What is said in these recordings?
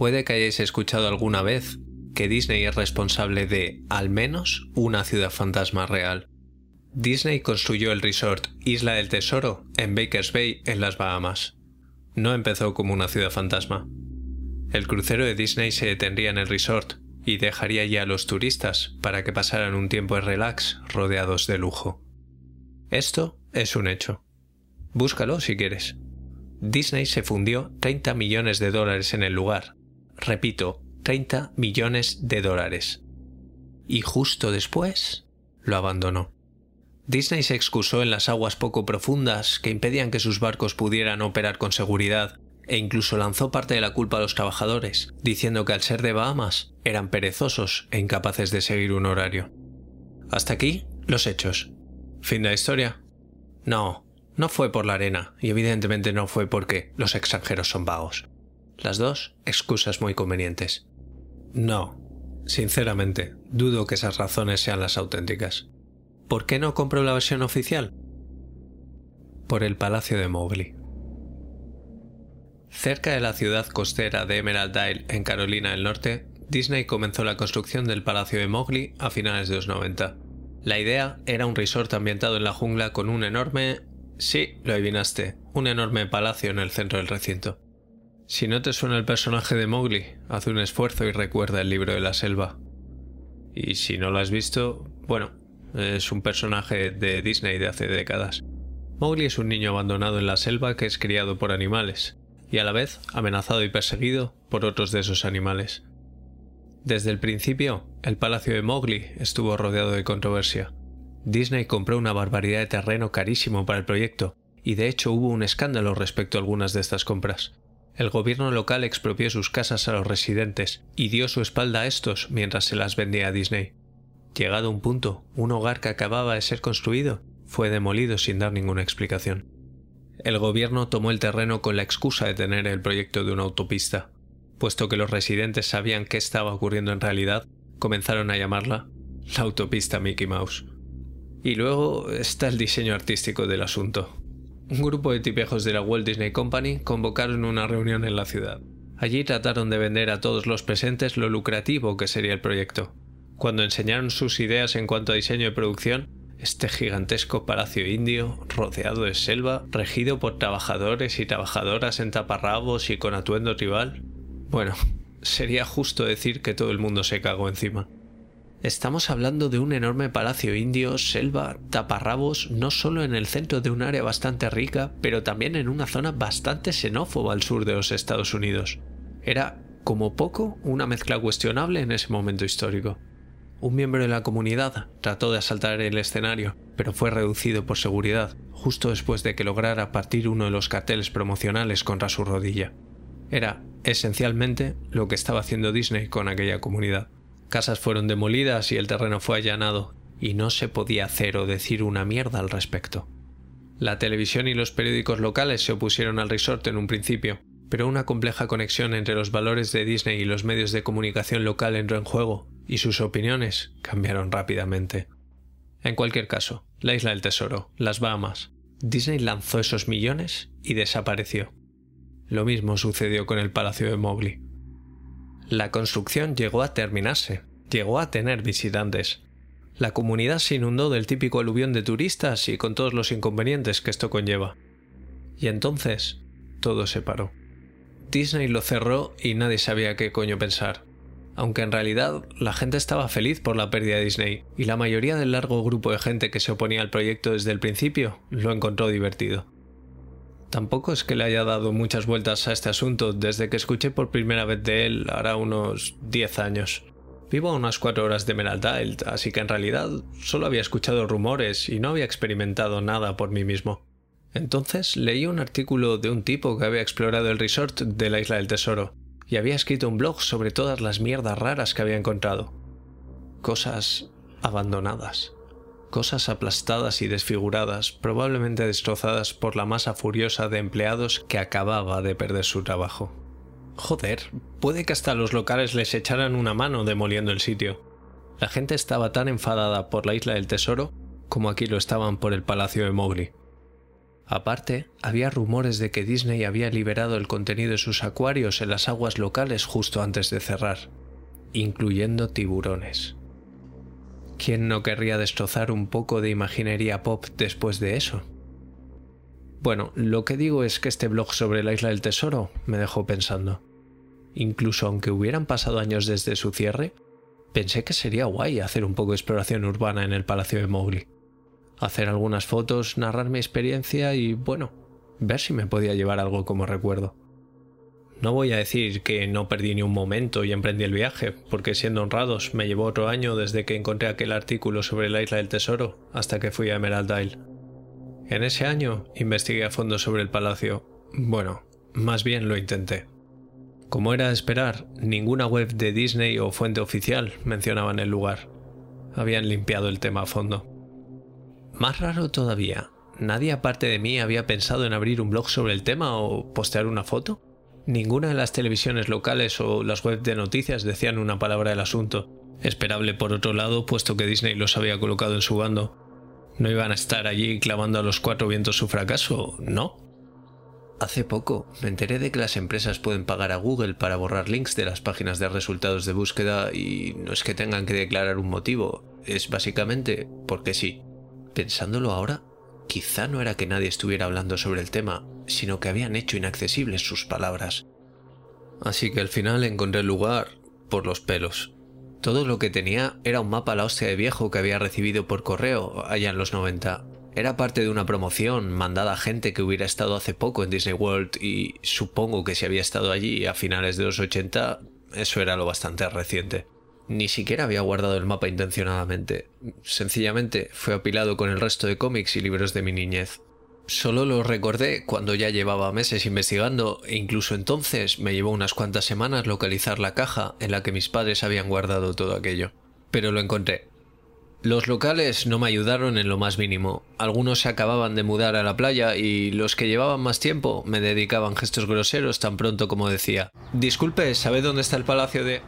Puede que hayáis escuchado alguna vez que Disney es responsable de, al menos, una ciudad fantasma real. Disney construyó el resort Isla del Tesoro en Bakers Bay, en las Bahamas. No empezó como una ciudad fantasma. El crucero de Disney se detendría en el resort y dejaría ya a los turistas para que pasaran un tiempo de relax rodeados de lujo. Esto es un hecho. Búscalo si quieres. Disney se fundió 30 millones de dólares en el lugar repito, 30 millones de dólares. Y justo después lo abandonó. Disney se excusó en las aguas poco profundas que impedían que sus barcos pudieran operar con seguridad e incluso lanzó parte de la culpa a los trabajadores, diciendo que al ser de Bahamas eran perezosos e incapaces de seguir un horario. Hasta aquí los hechos. ¿Fin de la historia? No, no fue por la arena, y evidentemente no fue porque los extranjeros son vagos. Las dos, excusas muy convenientes. No, sinceramente, dudo que esas razones sean las auténticas. ¿Por qué no compro la versión oficial? Por el Palacio de Mowgli. Cerca de la ciudad costera de Emerald Isle, en Carolina del Norte, Disney comenzó la construcción del Palacio de Mowgli a finales de los 90. La idea era un resort ambientado en la jungla con un enorme... Sí, lo adivinaste, un enorme palacio en el centro del recinto. Si no te suena el personaje de Mowgli, haz un esfuerzo y recuerda el libro de la selva. Y si no lo has visto, bueno, es un personaje de Disney de hace décadas. Mowgli es un niño abandonado en la selva que es criado por animales, y a la vez amenazado y perseguido por otros de esos animales. Desde el principio, el palacio de Mowgli estuvo rodeado de controversia. Disney compró una barbaridad de terreno carísimo para el proyecto, y de hecho hubo un escándalo respecto a algunas de estas compras. El gobierno local expropió sus casas a los residentes y dio su espalda a estos mientras se las vendía a Disney. Llegado un punto, un hogar que acababa de ser construido fue demolido sin dar ninguna explicación. El gobierno tomó el terreno con la excusa de tener el proyecto de una autopista. Puesto que los residentes sabían qué estaba ocurriendo en realidad, comenzaron a llamarla la autopista Mickey Mouse. Y luego está el diseño artístico del asunto un grupo de tipejos de la Walt Disney Company convocaron una reunión en la ciudad. Allí trataron de vender a todos los presentes lo lucrativo que sería el proyecto. Cuando enseñaron sus ideas en cuanto a diseño y producción, este gigantesco palacio indio, rodeado de selva, regido por trabajadores y trabajadoras en taparrabos y con atuendo tribal, bueno, sería justo decir que todo el mundo se cagó encima. Estamos hablando de un enorme palacio indio, selva, taparrabos, no solo en el centro de un área bastante rica, pero también en una zona bastante xenófoba al sur de los Estados Unidos. Era, como poco, una mezcla cuestionable en ese momento histórico. Un miembro de la comunidad trató de asaltar el escenario, pero fue reducido por seguridad, justo después de que lograra partir uno de los carteles promocionales contra su rodilla. Era, esencialmente, lo que estaba haciendo Disney con aquella comunidad. Casas fueron demolidas y el terreno fue allanado, y no se podía hacer o decir una mierda al respecto. La televisión y los periódicos locales se opusieron al resort en un principio, pero una compleja conexión entre los valores de Disney y los medios de comunicación local entró en juego, y sus opiniones cambiaron rápidamente. En cualquier caso, la isla del tesoro, las Bahamas, Disney lanzó esos millones y desapareció. Lo mismo sucedió con el Palacio de Mowgli. La construcción llegó a terminarse, llegó a tener visitantes. La comunidad se inundó del típico aluvión de turistas y con todos los inconvenientes que esto conlleva. Y entonces todo se paró. Disney lo cerró y nadie sabía qué coño pensar. Aunque en realidad la gente estaba feliz por la pérdida de Disney y la mayoría del largo grupo de gente que se oponía al proyecto desde el principio lo encontró divertido. Tampoco es que le haya dado muchas vueltas a este asunto desde que escuché por primera vez de él hará unos 10 años. Vivo a unas cuatro horas de Emerald así que en realidad solo había escuchado rumores y no había experimentado nada por mí mismo. Entonces leí un artículo de un tipo que había explorado el resort de la Isla del Tesoro y había escrito un blog sobre todas las mierdas raras que había encontrado. Cosas abandonadas. Cosas aplastadas y desfiguradas, probablemente destrozadas por la masa furiosa de empleados que acababa de perder su trabajo. Joder, puede que hasta los locales les echaran una mano demoliendo el sitio. La gente estaba tan enfadada por la isla del tesoro como aquí lo estaban por el palacio de Mowgli. Aparte, había rumores de que Disney había liberado el contenido de sus acuarios en las aguas locales justo antes de cerrar, incluyendo tiburones. ¿Quién no querría destrozar un poco de imaginería pop después de eso? Bueno, lo que digo es que este blog sobre la isla del tesoro me dejó pensando. Incluso aunque hubieran pasado años desde su cierre, pensé que sería guay hacer un poco de exploración urbana en el Palacio de Mowgli hacer algunas fotos, narrar mi experiencia y, bueno, ver si me podía llevar algo como recuerdo. No voy a decir que no perdí ni un momento y emprendí el viaje, porque siendo honrados me llevó otro año desde que encontré aquel artículo sobre la isla del tesoro hasta que fui a Emerald Isle. En ese año investigué a fondo sobre el palacio. Bueno, más bien lo intenté. Como era de esperar, ninguna web de Disney o fuente oficial mencionaban el lugar. Habían limpiado el tema a fondo. Más raro todavía, nadie aparte de mí había pensado en abrir un blog sobre el tema o postear una foto. Ninguna de las televisiones locales o las webs de noticias decían una palabra del asunto. Esperable por otro lado, puesto que Disney los había colocado en su bando. ¿No iban a estar allí clavando a los cuatro vientos su fracaso? ¿No? Hace poco me enteré de que las empresas pueden pagar a Google para borrar links de las páginas de resultados de búsqueda y no es que tengan que declarar un motivo, es básicamente porque sí. Pensándolo ahora, quizá no era que nadie estuviera hablando sobre el tema, sino que habían hecho inaccesibles sus palabras. Así que al final encontré el lugar por los pelos. Todo lo que tenía era un mapa a la hostia de viejo que había recibido por correo allá en los 90. Era parte de una promoción mandada a gente que hubiera estado hace poco en Disney World y supongo que si había estado allí a finales de los 80, eso era lo bastante reciente. Ni siquiera había guardado el mapa intencionadamente. Sencillamente fue apilado con el resto de cómics y libros de mi niñez. Solo lo recordé cuando ya llevaba meses investigando e incluso entonces me llevó unas cuantas semanas localizar la caja en la que mis padres habían guardado todo aquello. Pero lo encontré. Los locales no me ayudaron en lo más mínimo. Algunos se acababan de mudar a la playa y los que llevaban más tiempo me dedicaban gestos groseros tan pronto como decía Disculpe, ¿sabe dónde está el palacio de...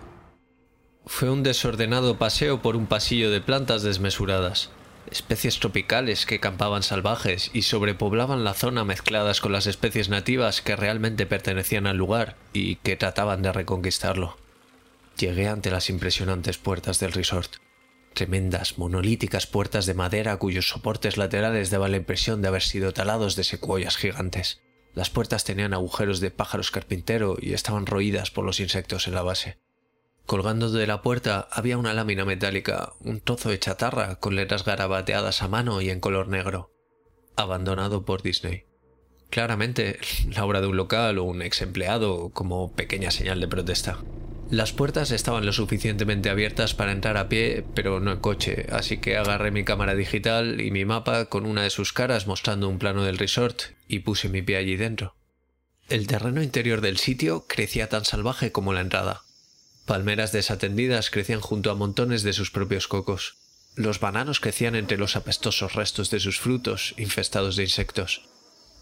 Fue un desordenado paseo por un pasillo de plantas desmesuradas, especies tropicales que campaban salvajes y sobrepoblaban la zona mezcladas con las especies nativas que realmente pertenecían al lugar y que trataban de reconquistarlo. Llegué ante las impresionantes puertas del resort. Tremendas, monolíticas puertas de madera cuyos soportes laterales daban la impresión de haber sido talados de secuoyas gigantes. Las puertas tenían agujeros de pájaros carpintero y estaban roídas por los insectos en la base. Colgando de la puerta había una lámina metálica, un trozo de chatarra con letras garabateadas a mano y en color negro. Abandonado por Disney. Claramente la obra de un local o un ex empleado como pequeña señal de protesta. Las puertas estaban lo suficientemente abiertas para entrar a pie, pero no en coche, así que agarré mi cámara digital y mi mapa con una de sus caras mostrando un plano del resort y puse mi pie allí dentro. El terreno interior del sitio crecía tan salvaje como la entrada. Palmeras desatendidas crecían junto a montones de sus propios cocos. Los bananos crecían entre los apestosos restos de sus frutos, infestados de insectos.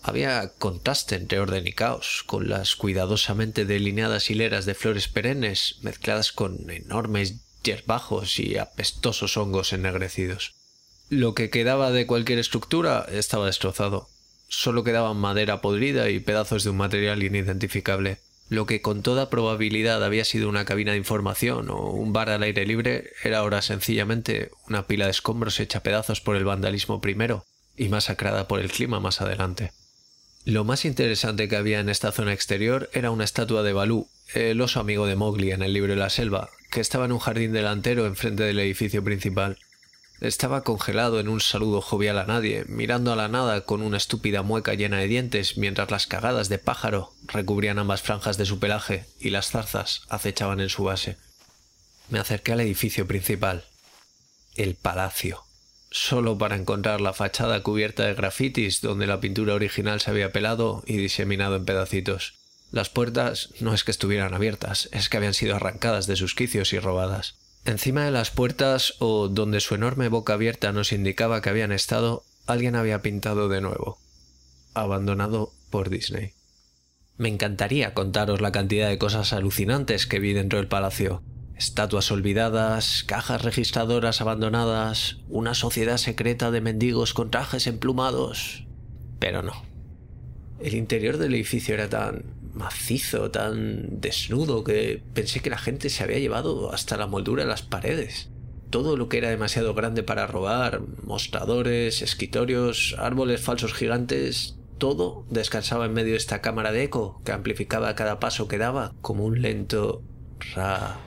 Había contraste entre orden y caos, con las cuidadosamente delineadas hileras de flores perennes mezcladas con enormes yerbajos y apestosos hongos ennegrecidos. Lo que quedaba de cualquier estructura estaba destrozado. Solo quedaban madera podrida y pedazos de un material inidentificable. Lo que con toda probabilidad había sido una cabina de información o un bar al aire libre era ahora sencillamente una pila de escombros hecha pedazos por el vandalismo primero y masacrada por el clima más adelante. Lo más interesante que había en esta zona exterior era una estatua de Balú, el oso amigo de Mowgli en el libro de la selva, que estaba en un jardín delantero enfrente del edificio principal. Estaba congelado en un saludo jovial a nadie, mirando a la nada con una estúpida mueca llena de dientes, mientras las cagadas de pájaro recubrían ambas franjas de su pelaje y las zarzas acechaban en su base. Me acerqué al edificio principal, el palacio, solo para encontrar la fachada cubierta de grafitis donde la pintura original se había pelado y diseminado en pedacitos. Las puertas no es que estuvieran abiertas, es que habían sido arrancadas de sus quicios y robadas. Encima de las puertas, o donde su enorme boca abierta nos indicaba que habían estado, alguien había pintado de nuevo. Abandonado por Disney. Me encantaría contaros la cantidad de cosas alucinantes que vi dentro del palacio. Estatuas olvidadas, cajas registradoras abandonadas, una sociedad secreta de mendigos con trajes emplumados. Pero no. El interior del edificio era tan macizo, tan desnudo, que pensé que la gente se había llevado hasta la moldura de las paredes. Todo lo que era demasiado grande para robar, mostradores, escritorios, árboles falsos gigantes, todo descansaba en medio de esta cámara de eco que amplificaba cada paso que daba como un lento ra,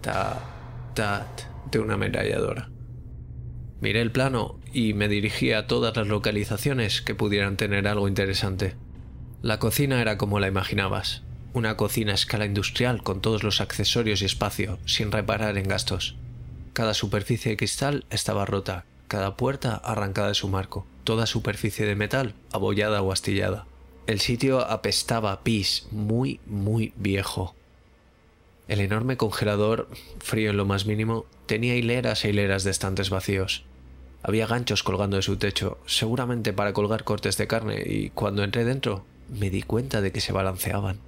ta, tat de una ametralladora. Miré el plano y me dirigí a todas las localizaciones que pudieran tener algo interesante. La cocina era como la imaginabas, una cocina a escala industrial con todos los accesorios y espacio, sin reparar en gastos. Cada superficie de cristal estaba rota, cada puerta arrancada de su marco toda superficie de metal abollada o astillada. El sitio apestaba a pis, muy, muy viejo. El enorme congelador, frío en lo más mínimo, tenía hileras e hileras de estantes vacíos. Había ganchos colgando de su techo, seguramente para colgar cortes de carne, y cuando entré dentro me di cuenta de que se balanceaban.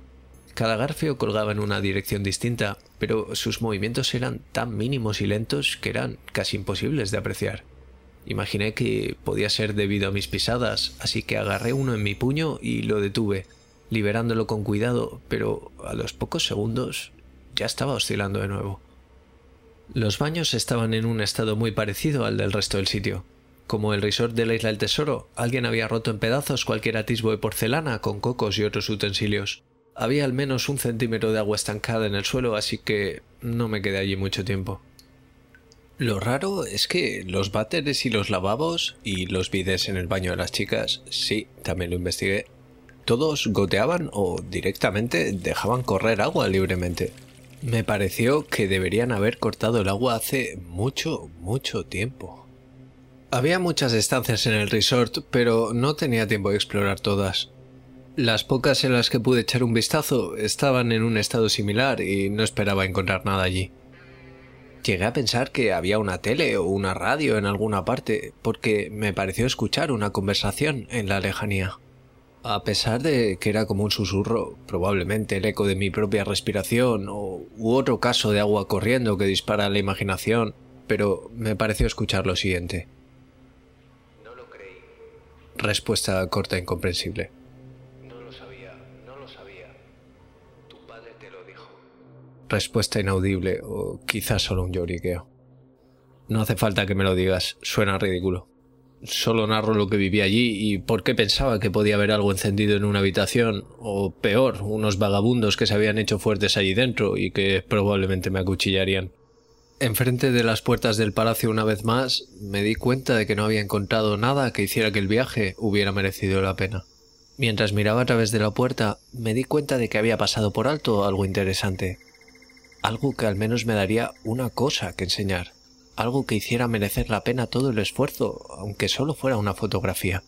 Cada garfio colgaba en una dirección distinta, pero sus movimientos eran tan mínimos y lentos que eran casi imposibles de apreciar. Imaginé que podía ser debido a mis pisadas, así que agarré uno en mi puño y lo detuve, liberándolo con cuidado, pero a los pocos segundos ya estaba oscilando de nuevo. Los baños estaban en un estado muy parecido al del resto del sitio. Como el resort de la isla del tesoro, alguien había roto en pedazos cualquier atisbo de porcelana con cocos y otros utensilios. Había al menos un centímetro de agua estancada en el suelo, así que no me quedé allí mucho tiempo. Lo raro es que los váteres y los lavabos y los bides en el baño de las chicas, sí, también lo investigué, todos goteaban o directamente dejaban correr agua libremente. Me pareció que deberían haber cortado el agua hace mucho, mucho tiempo. Había muchas estancias en el resort, pero no tenía tiempo de explorar todas. Las pocas en las que pude echar un vistazo estaban en un estado similar y no esperaba encontrar nada allí. Llegué a pensar que había una tele o una radio en alguna parte, porque me pareció escuchar una conversación en la lejanía. A pesar de que era como un susurro, probablemente el eco de mi propia respiración o u otro caso de agua corriendo que dispara la imaginación, pero me pareció escuchar lo siguiente. No lo creí. Respuesta corta e incomprensible. respuesta inaudible o quizás solo un lloriqueo. No hace falta que me lo digas, suena ridículo. Solo narro lo que viví allí y por qué pensaba que podía haber algo encendido en una habitación, o peor, unos vagabundos que se habían hecho fuertes allí dentro y que probablemente me acuchillarían. Enfrente de las puertas del palacio una vez más, me di cuenta de que no había encontrado nada que hiciera que el viaje hubiera merecido la pena. Mientras miraba a través de la puerta, me di cuenta de que había pasado por alto algo interesante, algo que al menos me daría una cosa que enseñar, algo que hiciera merecer la pena todo el esfuerzo, aunque solo fuera una fotografía.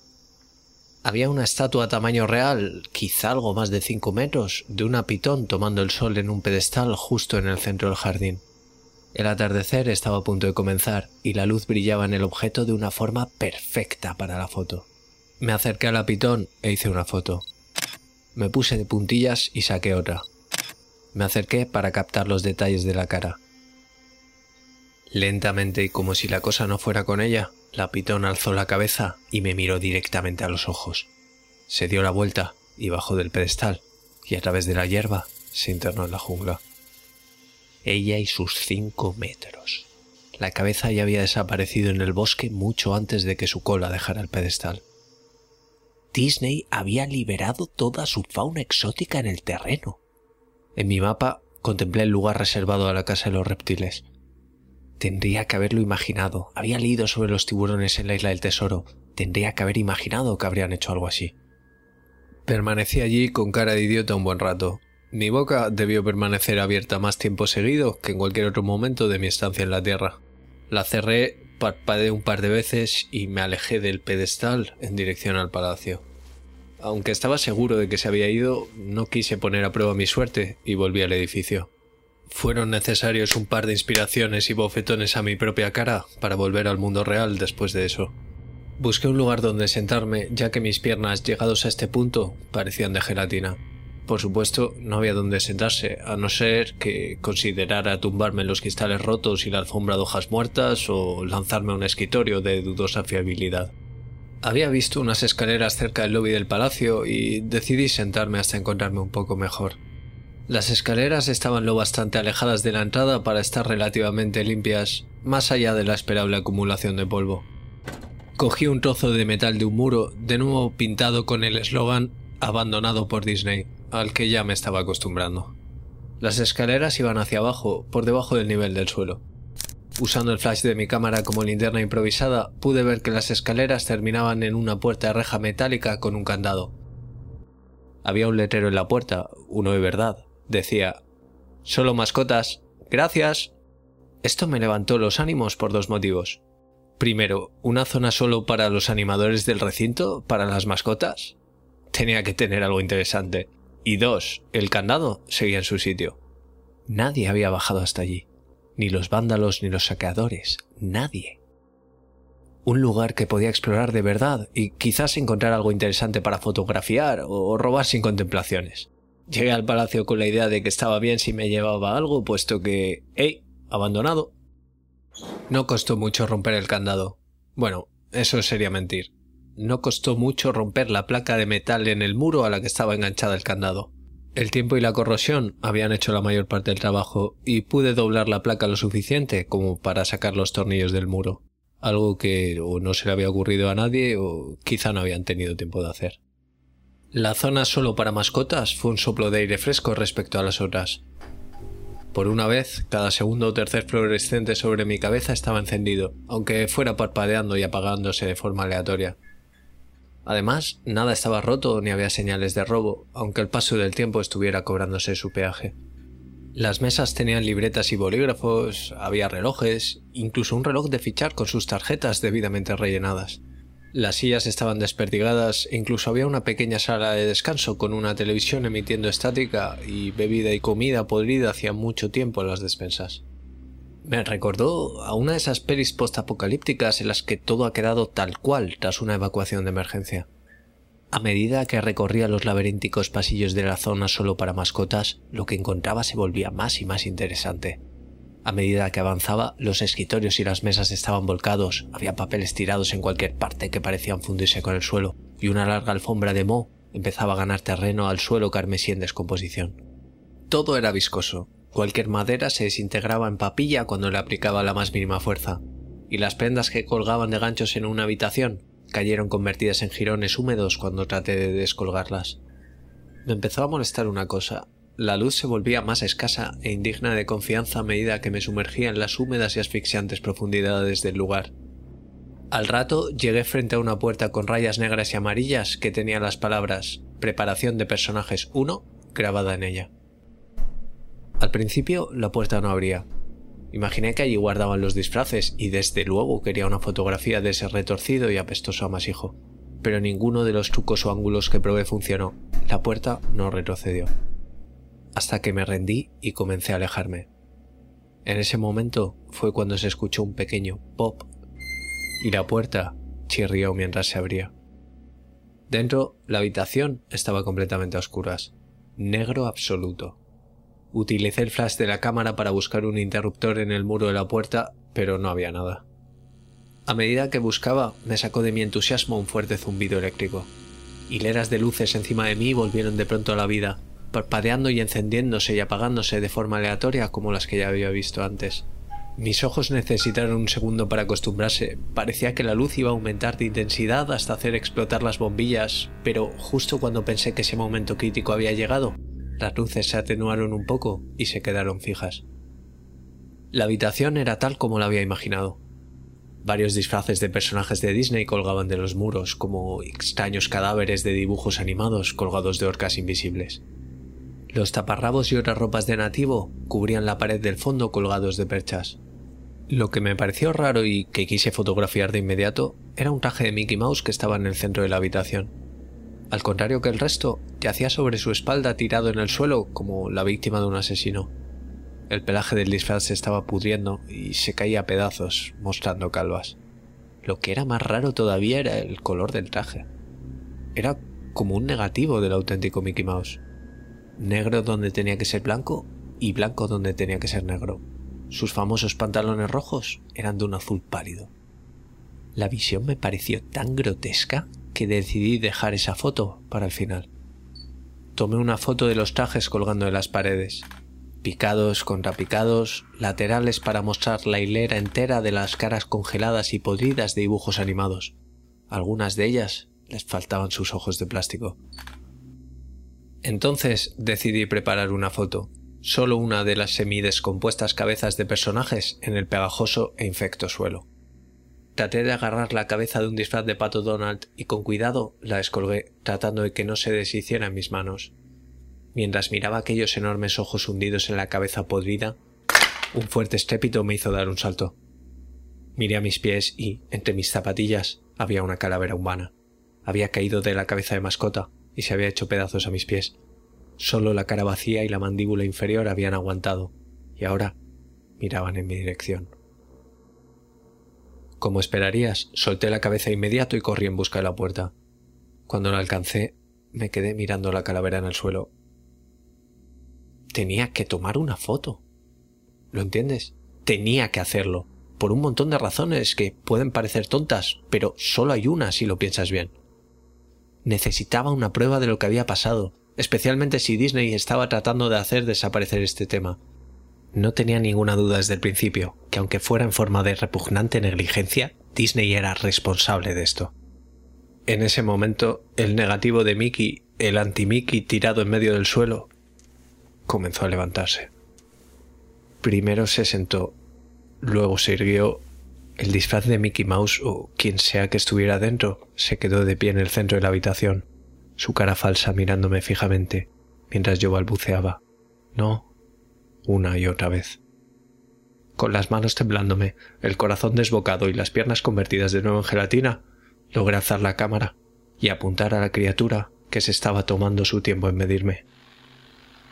Había una estatua a tamaño real, quizá algo más de cinco metros, de una pitón tomando el sol en un pedestal justo en el centro del jardín. El atardecer estaba a punto de comenzar y la luz brillaba en el objeto de una forma perfecta para la foto. Me acerqué a la pitón e hice una foto. Me puse de puntillas y saqué otra. Me acerqué para captar los detalles de la cara. Lentamente y como si la cosa no fuera con ella, la pitón alzó la cabeza y me miró directamente a los ojos. Se dio la vuelta y bajó del pedestal, y a través de la hierba se internó en la jungla. Ella y sus cinco metros. La cabeza ya había desaparecido en el bosque mucho antes de que su cola dejara el pedestal. Disney había liberado toda su fauna exótica en el terreno. En mi mapa contemplé el lugar reservado a la casa de los reptiles. Tendría que haberlo imaginado. Había leído sobre los tiburones en la isla del tesoro. Tendría que haber imaginado que habrían hecho algo así. Permanecí allí con cara de idiota un buen rato. Mi boca debió permanecer abierta más tiempo seguido que en cualquier otro momento de mi estancia en la Tierra. La cerré, parpadeé un par de veces y me alejé del pedestal en dirección al palacio. Aunque estaba seguro de que se había ido, no quise poner a prueba mi suerte y volví al edificio. Fueron necesarios un par de inspiraciones y bofetones a mi propia cara para volver al mundo real después de eso. Busqué un lugar donde sentarme, ya que mis piernas, llegados a este punto, parecían de gelatina. Por supuesto, no había donde sentarse, a no ser que considerara tumbarme en los cristales rotos y la alfombra de hojas muertas o lanzarme a un escritorio de dudosa fiabilidad. Había visto unas escaleras cerca del lobby del palacio y decidí sentarme hasta encontrarme un poco mejor. Las escaleras estaban lo bastante alejadas de la entrada para estar relativamente limpias, más allá de la esperable acumulación de polvo. Cogí un trozo de metal de un muro, de nuevo pintado con el eslogan abandonado por Disney al que ya me estaba acostumbrando. Las escaleras iban hacia abajo, por debajo del nivel del suelo. Usando el flash de mi cámara como linterna improvisada, pude ver que las escaleras terminaban en una puerta de reja metálica con un candado. Había un letrero en la puerta, uno de verdad. Decía, solo mascotas. Gracias. Esto me levantó los ánimos por dos motivos. Primero, una zona solo para los animadores del recinto, para las mascotas. Tenía que tener algo interesante. Y dos, el candado seguía en su sitio. Nadie había bajado hasta allí. Ni los vándalos ni los saqueadores. Nadie. Un lugar que podía explorar de verdad y quizás encontrar algo interesante para fotografiar o robar sin contemplaciones. Llegué al palacio con la idea de que estaba bien si me llevaba algo, puesto que... ¡Ey! Abandonado. No costó mucho romper el candado. Bueno, eso sería mentir no costó mucho romper la placa de metal en el muro a la que estaba enganchada el candado. El tiempo y la corrosión habían hecho la mayor parte del trabajo y pude doblar la placa lo suficiente como para sacar los tornillos del muro, algo que o no se le había ocurrido a nadie o quizá no habían tenido tiempo de hacer. La zona solo para mascotas fue un soplo de aire fresco respecto a las otras. Por una vez, cada segundo o tercer fluorescente sobre mi cabeza estaba encendido, aunque fuera parpadeando y apagándose de forma aleatoria. Además, nada estaba roto ni había señales de robo, aunque el paso del tiempo estuviera cobrándose su peaje. Las mesas tenían libretas y bolígrafos, había relojes, incluso un reloj de fichar con sus tarjetas debidamente rellenadas. Las sillas estaban desperdigadas e incluso había una pequeña sala de descanso con una televisión emitiendo estática y bebida y comida podrida hacía mucho tiempo en las despensas. Me recordó a una de esas pelis postapocalípticas en las que todo ha quedado tal cual tras una evacuación de emergencia. A medida que recorría los laberínticos pasillos de la zona solo para mascotas, lo que encontraba se volvía más y más interesante. A medida que avanzaba, los escritorios y las mesas estaban volcados, había papeles tirados en cualquier parte que parecían fundirse con el suelo, y una larga alfombra de moho empezaba a ganar terreno al suelo carmesí en descomposición. Todo era viscoso, Cualquier madera se desintegraba en papilla cuando le aplicaba la más mínima fuerza, y las prendas que colgaban de ganchos en una habitación cayeron convertidas en jirones húmedos cuando traté de descolgarlas. Me empezó a molestar una cosa. La luz se volvía más escasa e indigna de confianza a medida que me sumergía en las húmedas y asfixiantes profundidades del lugar. Al rato llegué frente a una puerta con rayas negras y amarillas que tenía las palabras Preparación de personajes 1 grabada en ella. Al principio la puerta no abría. Imaginé que allí guardaban los disfraces y desde luego quería una fotografía de ese retorcido y apestoso amasijo. Pero ninguno de los trucos o ángulos que probé funcionó. La puerta no retrocedió. Hasta que me rendí y comencé a alejarme. En ese momento fue cuando se escuchó un pequeño pop y la puerta chirrió mientras se abría. Dentro, la habitación estaba completamente a oscuras, negro absoluto. Utilicé el flash de la cámara para buscar un interruptor en el muro de la puerta, pero no había nada. A medida que buscaba, me sacó de mi entusiasmo un fuerte zumbido eléctrico. Hileras de luces encima de mí volvieron de pronto a la vida, parpadeando y encendiéndose y apagándose de forma aleatoria como las que ya había visto antes. Mis ojos necesitaron un segundo para acostumbrarse. Parecía que la luz iba a aumentar de intensidad hasta hacer explotar las bombillas, pero justo cuando pensé que ese momento crítico había llegado, las luces se atenuaron un poco y se quedaron fijas. La habitación era tal como la había imaginado. Varios disfraces de personajes de Disney colgaban de los muros, como extraños cadáveres de dibujos animados colgados de orcas invisibles. Los taparrabos y otras ropas de nativo cubrían la pared del fondo colgados de perchas. Lo que me pareció raro y que quise fotografiar de inmediato era un traje de Mickey Mouse que estaba en el centro de la habitación. Al contrario que el resto, yacía sobre su espalda tirado en el suelo como la víctima de un asesino. El pelaje del disfraz se estaba pudriendo y se caía a pedazos, mostrando calvas. Lo que era más raro todavía era el color del traje. Era como un negativo del auténtico Mickey Mouse. Negro donde tenía que ser blanco y blanco donde tenía que ser negro. Sus famosos pantalones rojos eran de un azul pálido. La visión me pareció tan grotesca que decidí dejar esa foto para el final. Tomé una foto de los trajes colgando en las paredes, picados contra picados, laterales para mostrar la hilera entera de las caras congeladas y podridas de dibujos animados. Algunas de ellas les faltaban sus ojos de plástico. Entonces decidí preparar una foto, solo una de las semidescompuestas cabezas de personajes en el pegajoso e infecto suelo. Traté de agarrar la cabeza de un disfraz de pato Donald y con cuidado la descolgué, tratando de que no se deshiciera en mis manos. Mientras miraba aquellos enormes ojos hundidos en la cabeza podrida, un fuerte estrépito me hizo dar un salto. Miré a mis pies y, entre mis zapatillas, había una calavera humana. Había caído de la cabeza de mascota y se había hecho pedazos a mis pies. Solo la cara vacía y la mandíbula inferior habían aguantado, y ahora miraban en mi dirección. Como esperarías, solté la cabeza inmediato y corrí en busca de la puerta. Cuando la alcancé, me quedé mirando la calavera en el suelo. Tenía que tomar una foto. ¿Lo entiendes? Tenía que hacerlo, por un montón de razones que pueden parecer tontas, pero solo hay una si lo piensas bien. Necesitaba una prueba de lo que había pasado, especialmente si Disney estaba tratando de hacer desaparecer este tema. No tenía ninguna duda desde el principio, que aunque fuera en forma de repugnante negligencia, Disney era responsable de esto. En ese momento, el negativo de Mickey, el anti-Mickey tirado en medio del suelo, comenzó a levantarse. Primero se sentó, luego se irguió. El disfraz de Mickey Mouse o quien sea que estuviera dentro se quedó de pie en el centro de la habitación, su cara falsa mirándome fijamente, mientras yo balbuceaba. No, una y otra vez. Con las manos temblándome, el corazón desbocado y las piernas convertidas de nuevo en gelatina, logré alzar la cámara y apuntar a la criatura que se estaba tomando su tiempo en medirme.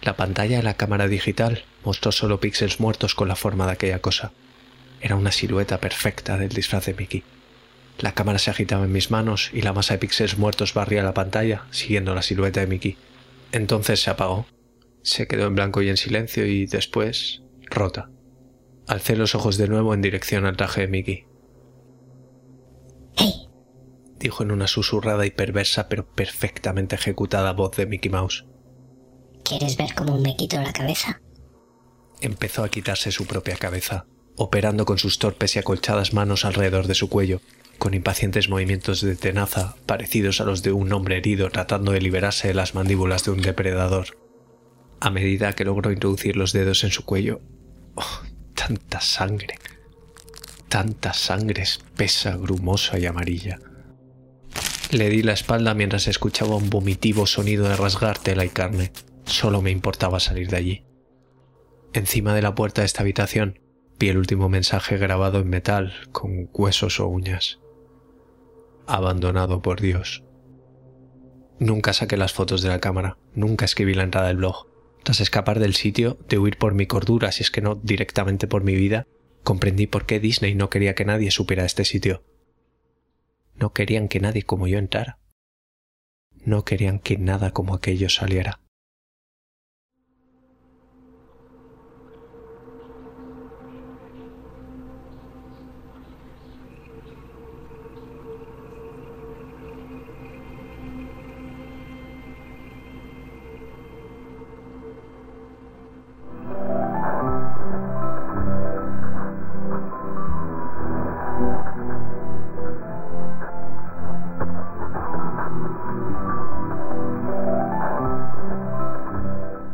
La pantalla de la cámara digital mostró solo píxeles muertos con la forma de aquella cosa. Era una silueta perfecta del disfraz de Mickey. La cámara se agitaba en mis manos y la masa de píxeles muertos barría la pantalla, siguiendo la silueta de Mickey. Entonces se apagó. Se quedó en blanco y en silencio y después rota. Alcé los ojos de nuevo en dirección al traje de Mickey. ¡Hey! dijo en una susurrada y perversa pero perfectamente ejecutada voz de Mickey Mouse. ¿Quieres ver cómo me quito la cabeza? Empezó a quitarse su propia cabeza, operando con sus torpes y acolchadas manos alrededor de su cuello, con impacientes movimientos de tenaza parecidos a los de un hombre herido tratando de liberarse de las mandíbulas de un depredador. A medida que logró introducir los dedos en su cuello, oh, tanta sangre, tanta sangre espesa, grumosa y amarilla. Le di la espalda mientras escuchaba un vomitivo sonido de rasgar tela y carne. Solo me importaba salir de allí. Encima de la puerta de esta habitación vi el último mensaje grabado en metal con huesos o uñas. Abandonado por Dios. Nunca saqué las fotos de la cámara, nunca escribí la entrada del blog. Tras escapar del sitio, de huir por mi cordura, si es que no directamente por mi vida, comprendí por qué Disney no quería que nadie supiera este sitio. No querían que nadie como yo entrara. No querían que nada como aquello saliera.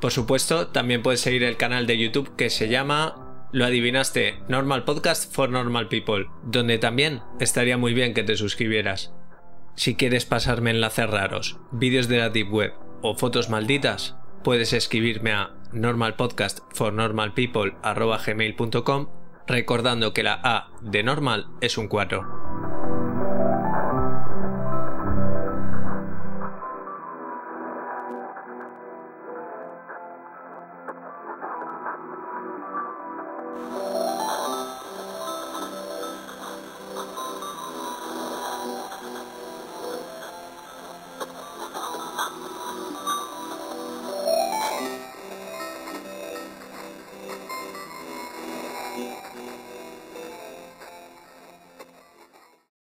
Por supuesto, también puedes seguir el canal de YouTube que se llama, lo adivinaste, Normal Podcast for Normal People, donde también estaría muy bien que te suscribieras. Si quieres pasarme enlaces raros, vídeos de la Deep Web o fotos malditas, puedes escribirme a normalpodcastfornormalpeople.com recordando que la A de normal es un 4.